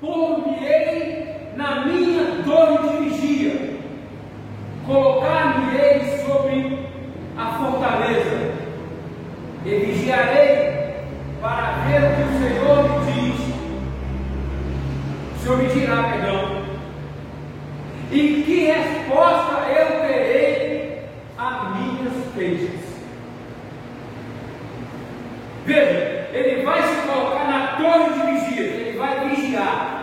Pôr-me-ei na minha torre de vigia, colocar-me-ei sobre a fortaleza, e vigiarei para ver o que o Senhor me diz, o Senhor me dirá, perdão, e que resposta eu terei a minhas queixas. Veja, ele vai se colocar na torre de vigia vai vigiar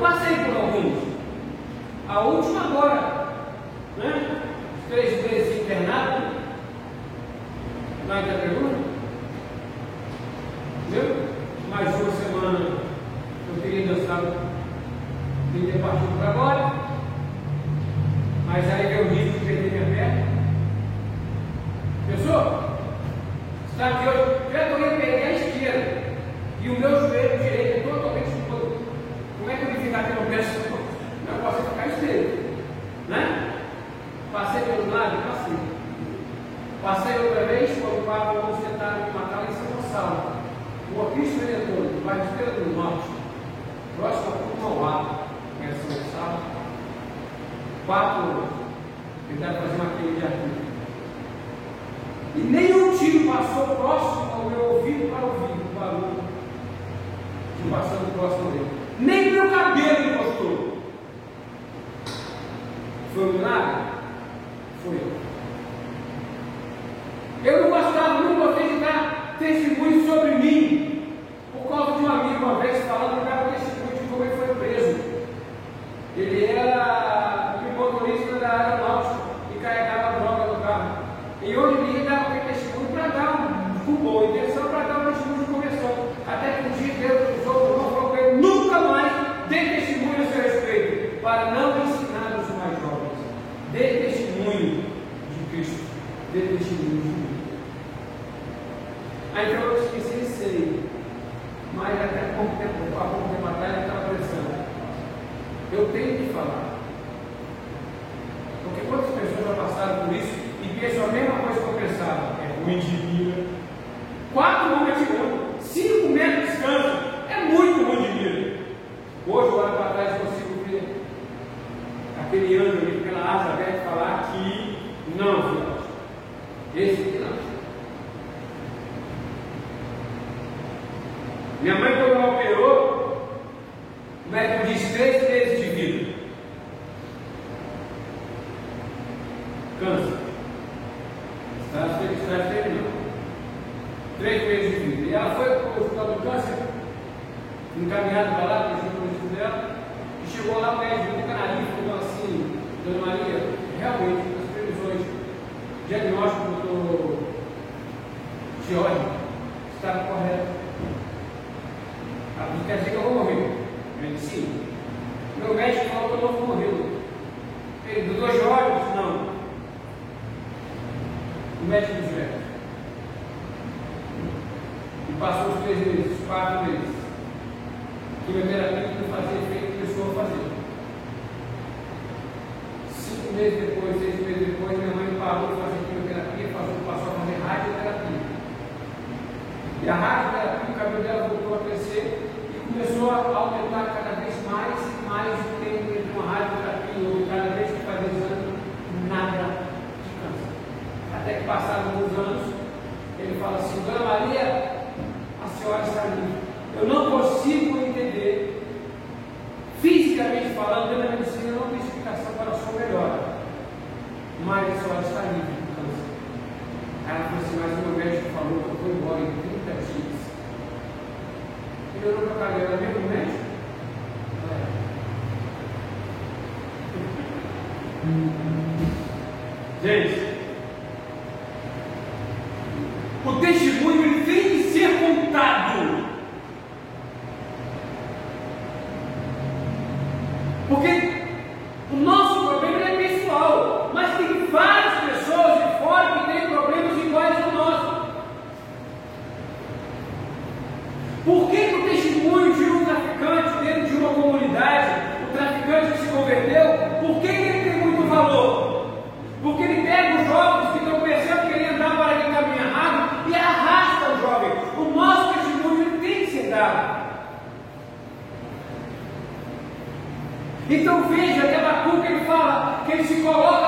passei por alguns. A última agora, Foi milagre? Foi. palavra deve falar que não, filhote. Esse filhote. Minha mãe, quando ela operou, o médico a rápida o cabelo dela voltou a crescer e começou a aumentar cada vez mais e mais o tempo entre uma radioterapia ou cada vez que fazia exame, nada de câncer. Até que passaram alguns anos, ele fala assim, Dona Maria, a senhora está livre. Eu não consigo entender, fisicamente falando, dentro da medicina não tenho explicação para a sua melhora. Mas a senhora está livre do câncer. Ela falou assim, mas o meu médico falou que eu vou embora então, né? é. Gente, o testemunho tem que ser contado. Porque o nosso problema é pessoal, mas tem várias pessoas de fora que têm problemas iguais ao nosso. Por que ele fala que ele se coloca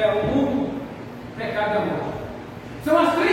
é o mundo, o pecado é morte. São as três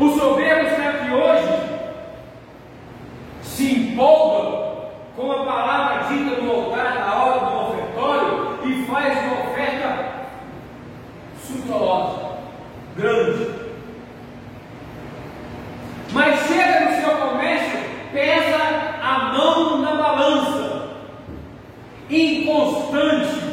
O soberbo está aqui hoje, se empolga com a palavra dita no altar na hora do ofertório e faz uma oferta suntuosa, grande. Mas chega no seu comércio, pesa a mão na balança, inconstante.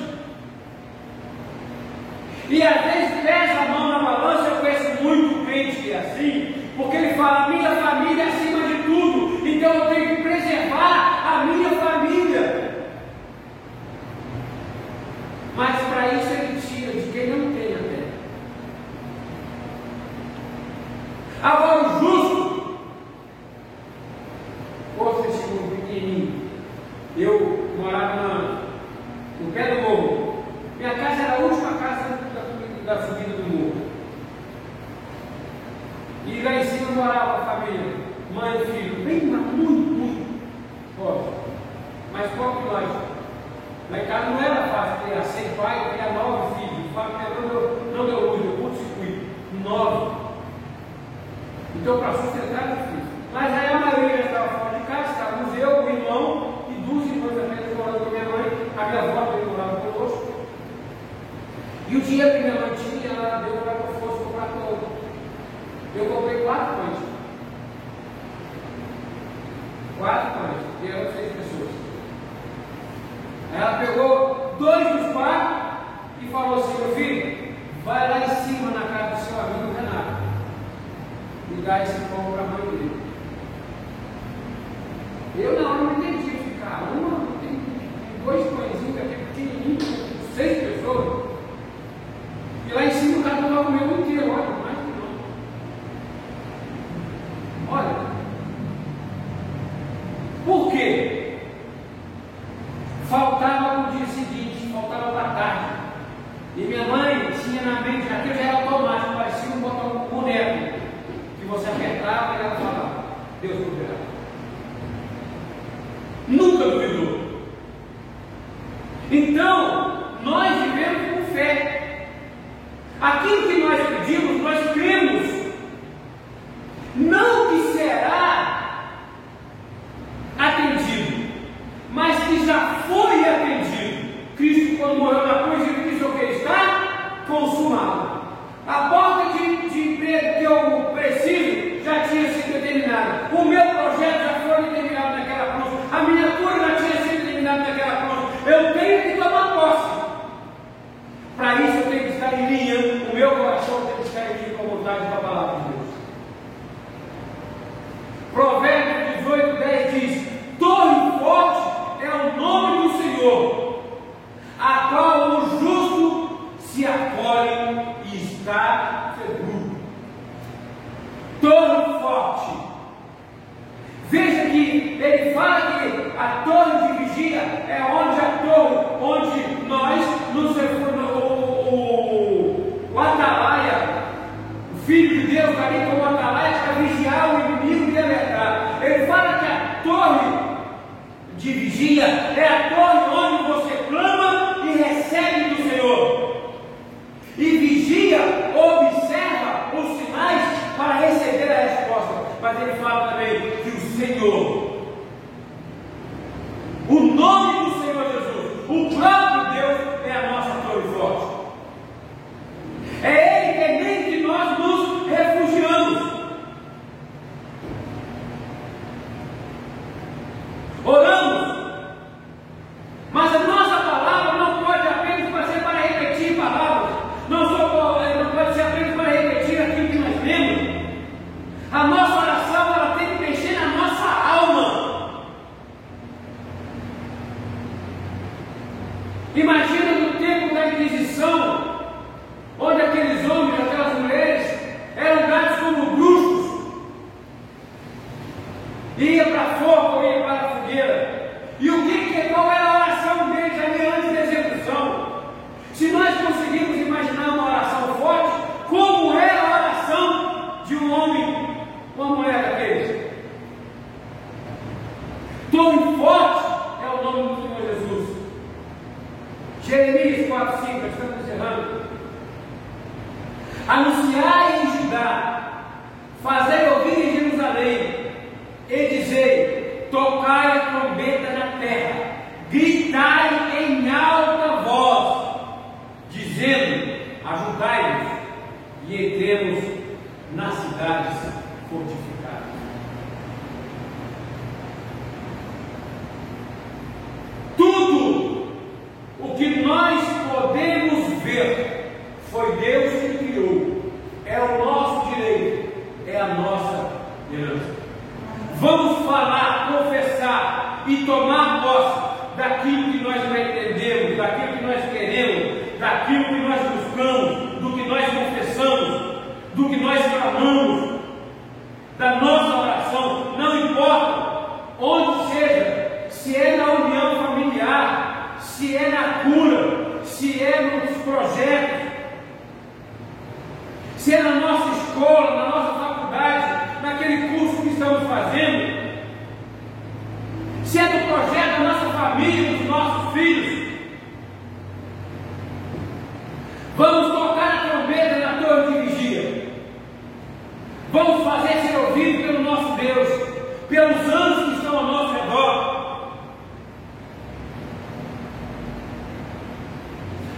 E às vezes pesa a mão na balança, eu conheço muito crente que é assim, porque ele fala, minha família é acima de tudo, então eu tenho que preservar a minha família. Mas para isso ele tira de quem não tem a terra. Agora o justo, poxa, esse pequenininho, eu morava na, no pé do morro. Minha casa era a última casa da, da subida do morro. E lá em cima família, mãe e filho, bem, muito, muito pobre. Mas pobre que. Lá em casa não era fácil criar sem pai, criar nove filhos. O pai não deu, não deu luz, deu curto-circuito. Nove. Então, para sustentar era difícil. Mas aí a maioria estava fora de casa, estávamos eu, o irmão e duas irmãs apenas morando com minha mãe. A minha avó também morava conosco. E o dinheiro que minha mãe tinha, ela deu para que eu fosse comprar todo. Eu comprei quatro pães. Quatro pães, e eram seis pessoas. Ela pegou dois dos quatro e falou assim, meu filho, vai lá em cima na casa do seu amigo Renato. E dá esse pão para a mãe dele. Eu não, não entendi. Uma, tem dois pãezinhos aqui pequenininhos, seis pessoas. E lá em cima o cara comer um inteiro, olha, mais que não. Olha. Por quê? Faltava no dia seguinte, faltava para tarde. E minha mãe tinha na mente, aquilo já era automático, parecia um botão boneco, que você apertava e ela falava, Deus proverá. Nunca duvidou. Então, nós vivemos com fé. Aquilo que nós pedimos, nós cremos. Não que será atendido, mas que já foi atendido. Cristo, quando morreu na cruz, ele disse o que? Está consumado. A porta de, de emprego que eu preciso já tinha sido determinada. O meu projeto já foi determinado naquela cruz. A minha cura já tinha sido determinada naquela cruz. Eu tenho que tomar posse. Para isso eu tenho que estar em linha, o meu coração tem que estar em linha com a vontade da palavra de Deus. Provérbios 18, 10 diz: Torre forte é o nome e entremos nas cidades fortificadas. pelo nosso Deus, pelos anjos que estão ao nosso redor.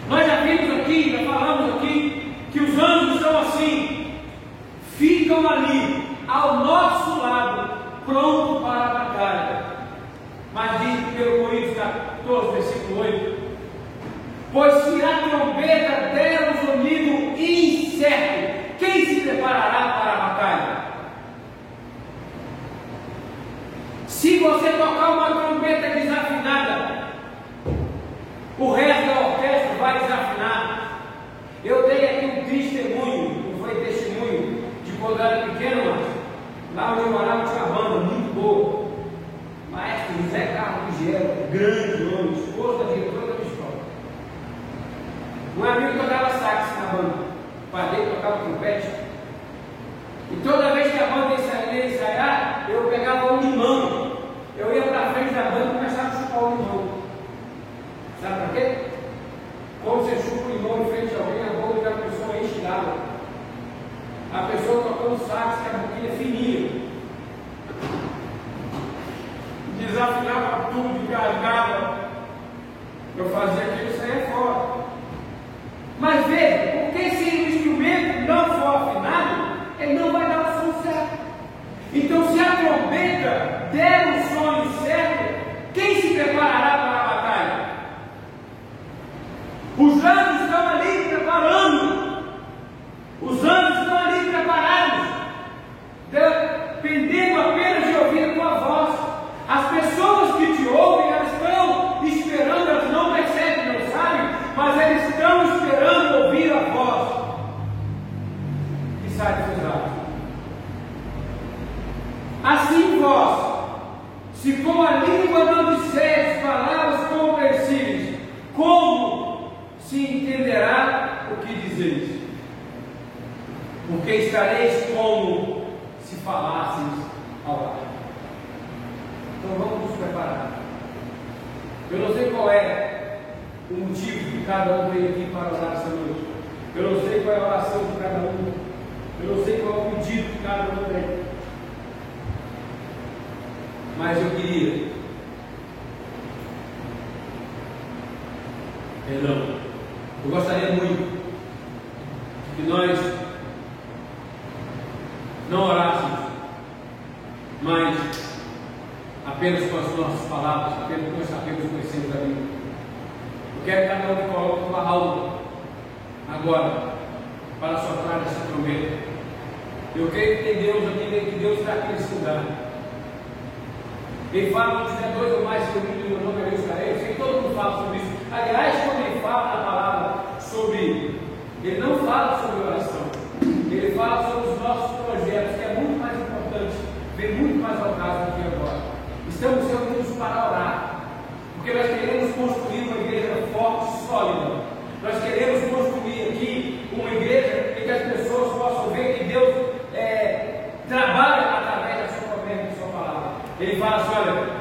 Nós já vimos aqui, já falamos aqui, que os anjos são assim, ficam ali, ao nosso lado, pronto para a batalha. Mas diz pelo Coríntios 14, versículo 8: Pois se a trombeta der o um sonido incerto, quem se preparará para a Se você tocar uma trombeta desafinada, o resto da orquestra vai desafinar. Eu dei aqui um testemunho, não foi testemunho, de quando era pequeno, mas lá onde eu morava tinha banda muito boa. Maestro José Carlos Ligiero, grande nome, esposo da diretora da escola. Um amigo tocava sax na banda, o padre tocava trompete. E toda vez porque estareis como se falasses ao ar. Então vamos nos preparar. Eu não sei qual é o motivo que cada um veio aqui para orar essa noite. Eu não sei qual é a oração de cada um. Eu não sei qual é o pedido que cada um tem. Mas eu Ele fala assim: olha,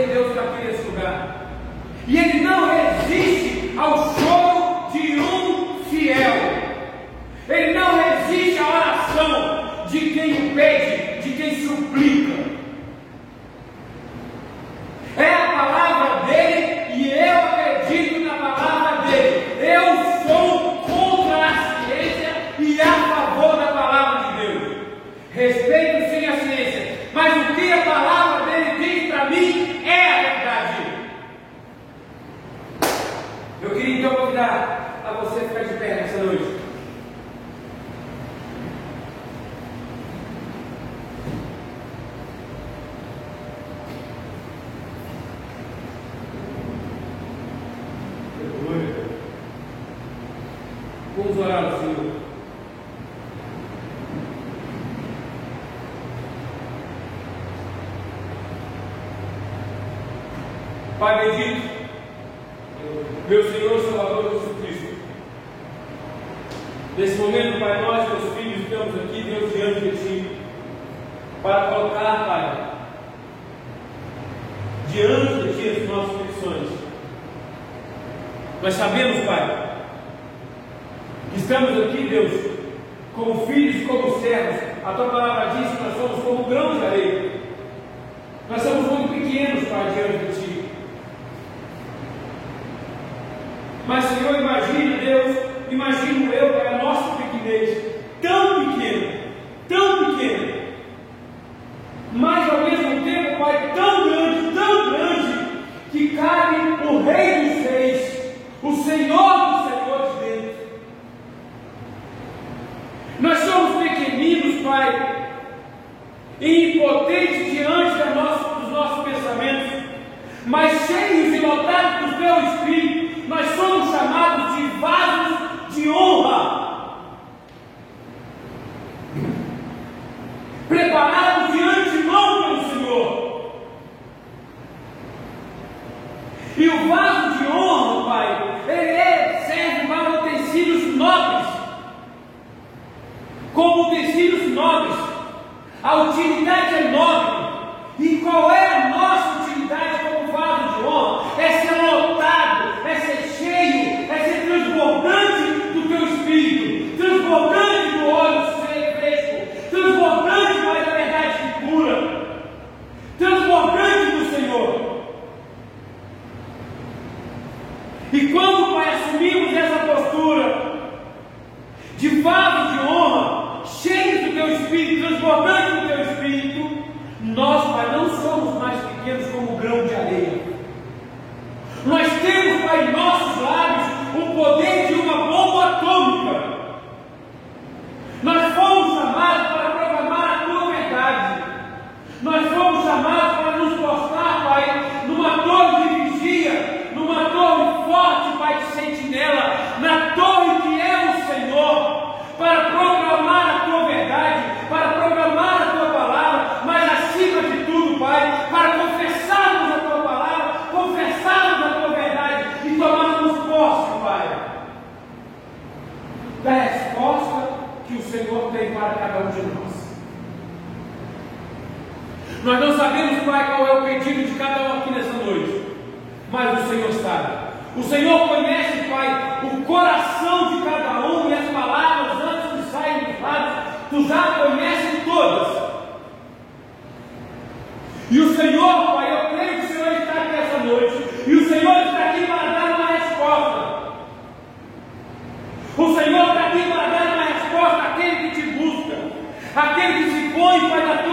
de Deus aqui nesse lugar. E ele não resiste aos Pai bendito, meu Senhor Salvador Jesus Cristo. Nesse momento, Pai, nós, teus filhos, estamos aqui, Deus, diante de Ti, para colocar, Pai, diante de Ti as nossas petições. Nós sabemos, Pai, que estamos aqui, Deus, como filhos, como servos. A Tua palavra diz que nós somos como grãos de areia. Nós somos muito pequenos, Pai, diante de Mas, Senhor, imagine Deus, imagino eu, para a é nossa pequenez, tão Nós não sabemos, Pai, qual é o pedido de cada um aqui nessa noite, mas o Senhor sabe. O Senhor conhece, Pai, o coração de cada um e as palavras antes que saiam dos lábios, tu já conheces todas. E o Senhor, Pai, eu creio que o Senhor está aqui nessa noite, e o Senhor está aqui para dar uma resposta. O Senhor está aqui para dar uma resposta àquele que te busca, àquele que se põe para a tua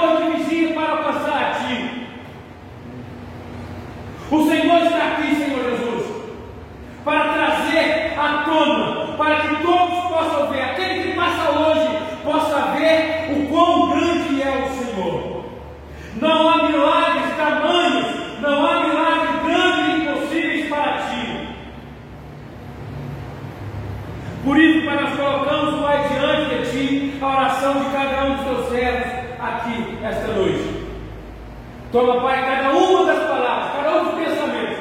Teus servos aqui esta noite. Toma, Pai, cada uma das palavras, cada um dos pensamentos.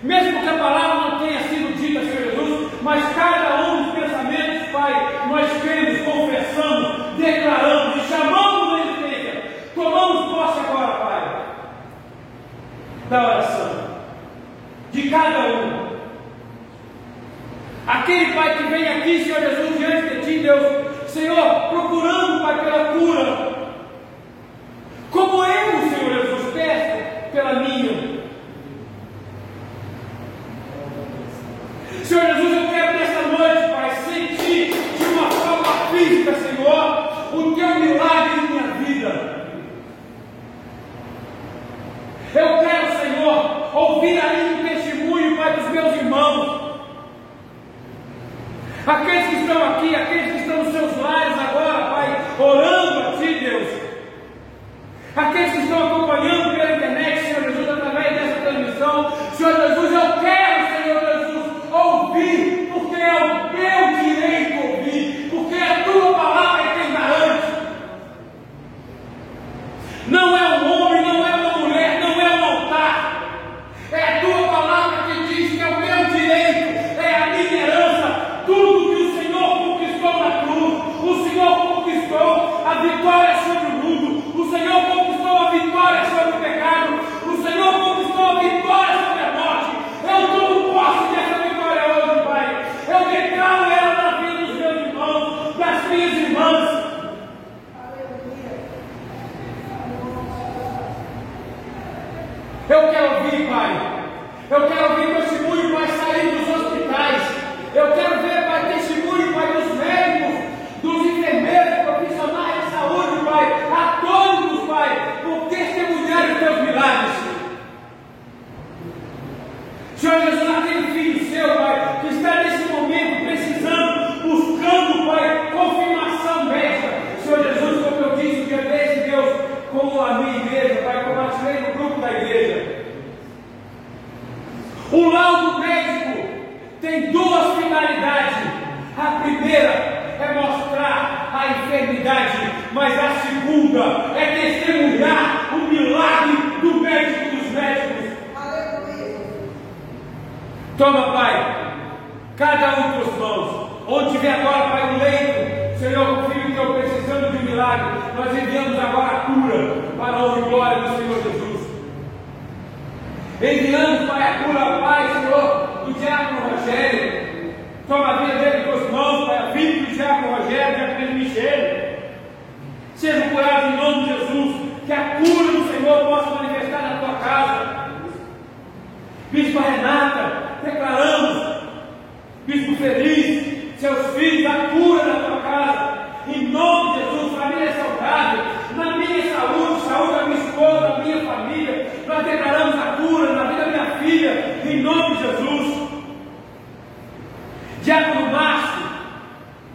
Mesmo que a palavra não tenha sido dita, Senhor Jesus, mas cada um dos pensamentos, Pai, nós cremos, confessamos, declaramos e chamamos a existência. Tomamos posse agora, Pai, da oração de cada um. Aquele Pai que vem aqui, Senhor Jesus, diante de Ti, Deus, Senhor, procurando, Pai, pela cura. Cada um dos mãos, onde tiver agora, Pai, no leito, Senhor, com filho teu precisando de milagre, nós enviamos agora a cura para a honra e glória do Senhor Jesus. Enviamos, Pai, a cura, Pai, Senhor, do diácono Rogério. Toma a vida dele em tuas mãos, Pai, vida do diácono Rogério, diácono Michele. Seja curado em nome de Jesus, que a cura do Senhor possa manifestar na tua casa. Bispo Renata, declaramos, Feliz, seus filhos, a cura na tua casa. Em nome de Jesus, família saudável, na minha saúde, saúde da minha esposa, da minha família, nós declaramos a cura na vida da minha filha, em nome de Jesus. Diácono Márcio,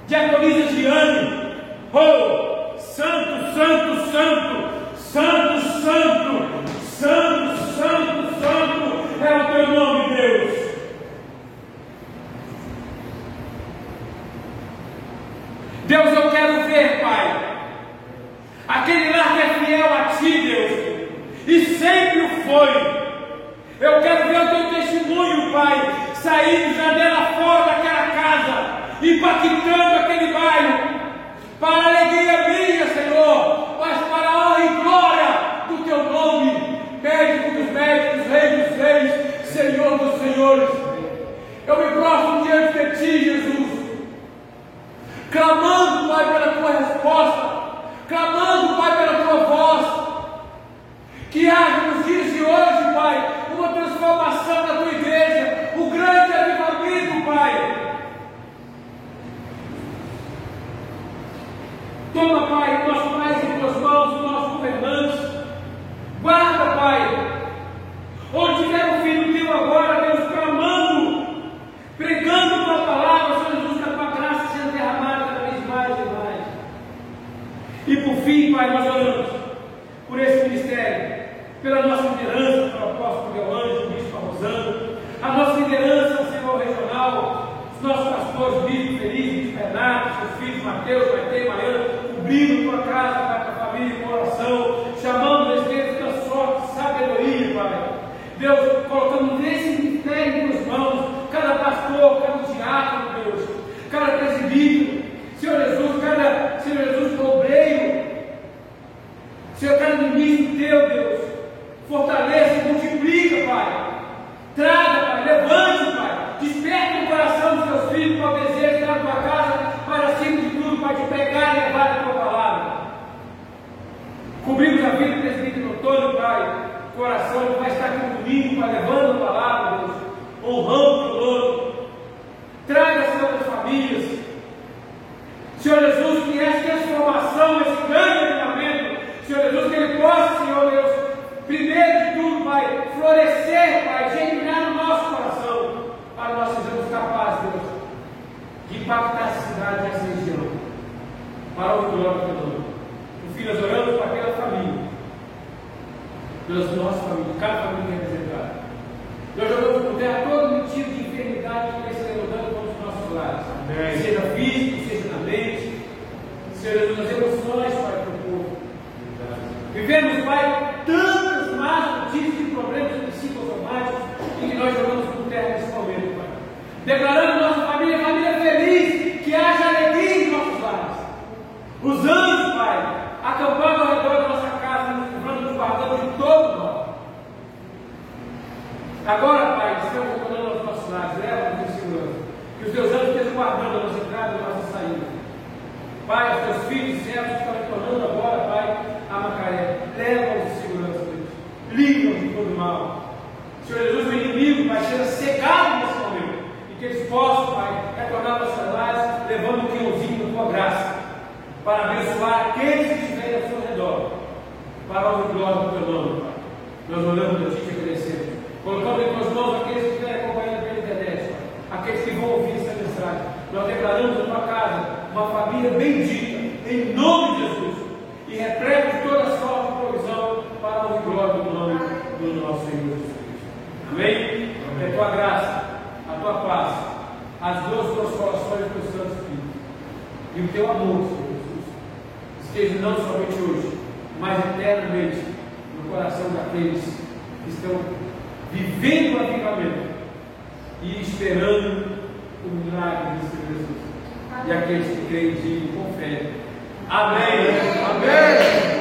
Diaconisa Giane, oh, santo, santo, santo, santo, santo, santo, santo, é o teu nome, Deus. Deus, eu quero ver, Pai, aquele lar que é fiel a Ti, Deus, e sempre o foi. Eu quero ver o Teu testemunho, Pai, saindo já dela fora daquela casa, impactando aquele bairro, para alegria minha, Senhor, mas para a honra e glória do Teu nome, médico dos médicos, rei dos reis, Senhor dos senhores. Eu me prostro diante de Ti, Jesus clamando, Pai, pela tua resposta, clamando, Pai, pela tua voz. Que haja nos dias de hoje, Pai, uma transformação da tua igreja, o grande avivamento, Pai. Toma, Pai, o nosso mais em tuas mãos, os nossos governantes. Guarda, Pai, onde tiver um filho teu agora, Deus, clamando, pregando tua palavra, Senhor Jesus, que a tua graça seja derramada cada vez mais e mais. E por fim, Pai, nós oramos por esse ministério, pela nossa liderança, pelo apóstolo Miguel Ângelo, bispo Rosando, a nossa liderança, Senhor regional, Os nossos pastores, Bispo Feliz, Renato, seus filhos, Mateus, Maite, Mariana, cobrindo tua casa, Pai, tua família, coração, chamando os Espírito da sorte, sabedoria, Pai. Deus, colocando nesse ministério em tuas mãos, cada pastor, cada diácono, Deus, cada presbítero, Senhor Jesus, cada, Senhor Jesus, obreiro, Senhor, cada ministro teu, Deus, fortaleça, multiplica, Pai. Traga, Pai, levante, Pai. Desperta o coração dos teus filhos para o desejo de estar na tua casa, para acima de tudo, para te pegar e levar a tua palavra. Cobrimos a vida do presbítero Antônio, Pai. O coração ele vai estar aqui no domingo, Pai, levando a palavra, Deus, honrando o teu nome. Traga, Senhor, as famílias. Senhor Jesus, que essa transformação, esse grande avivamento, Senhor Jesus, que ele possa, Senhor Deus, primeiro de tudo, Pai, florescer, Pai, germinar no nosso coração, para nós sejamos capazes, Deus, de impactar essa cidade, essa região, para o glória do teu nome. No fim, nós oramos para aquela família, pelas nossas famílias, cada família representada. Nós jogamos por terra todo tipo de enfermidade que vem se levantando contra os nossos lares, Amém. seja físico, seja na mente, seja nas emoções, Pai, para o povo. Vivemos, Pai, tantas más notícias de problemas psicossomáticos em que nós jogamos por terra nesse momento, Pai. Declarando nossa família, família feliz, que haja alegria em nossos lares. Os anjos, Pai, acampando ao redor da nossa casa, nos livrando, nos guardando de todo mal. Agora, Pai, estamos retornando aos nossos lares, leva-nos em segurança. Que os teus anjos estejam guardando a nossa entrada e a nossa saída. Pai, os teus filhos e servos que estão retornando agora, Pai, a Macaé, leva-os em segurança, Deus. Livra-os de todo mal. Senhor Jesus, o inimigo, Pai, seja cegado nesse momento. E que eles possam, Pai, retornar aos seus lares, levando o quilôzinho da tua graça, para abençoar aqueles que estiverem ao seu redor, para a glória do teu nome, Pai. Nós oramos a Ti e te agradecemos. Colocando em tuas mãos aqueles que estiverem acompanhando pela internet, aqueles que vão ouvir essa mensagem. Nós declaramos na tua casa uma família bendita, em nome de Jesus. E repreende toda sorte e provisão para a glória do nome do nosso Senhor Jesus Cristo. Amém? Que a tua graça, a tua paz, as duas consolações do Santo Espírito e o teu amor, Senhor Jesus, esteja não somente hoje, mas eternamente no coração daqueles que estão vivendo o avivamento e esperando o milagre de Senhor Jesus. E aqueles que creem em Ti com fé. Amém. Amém.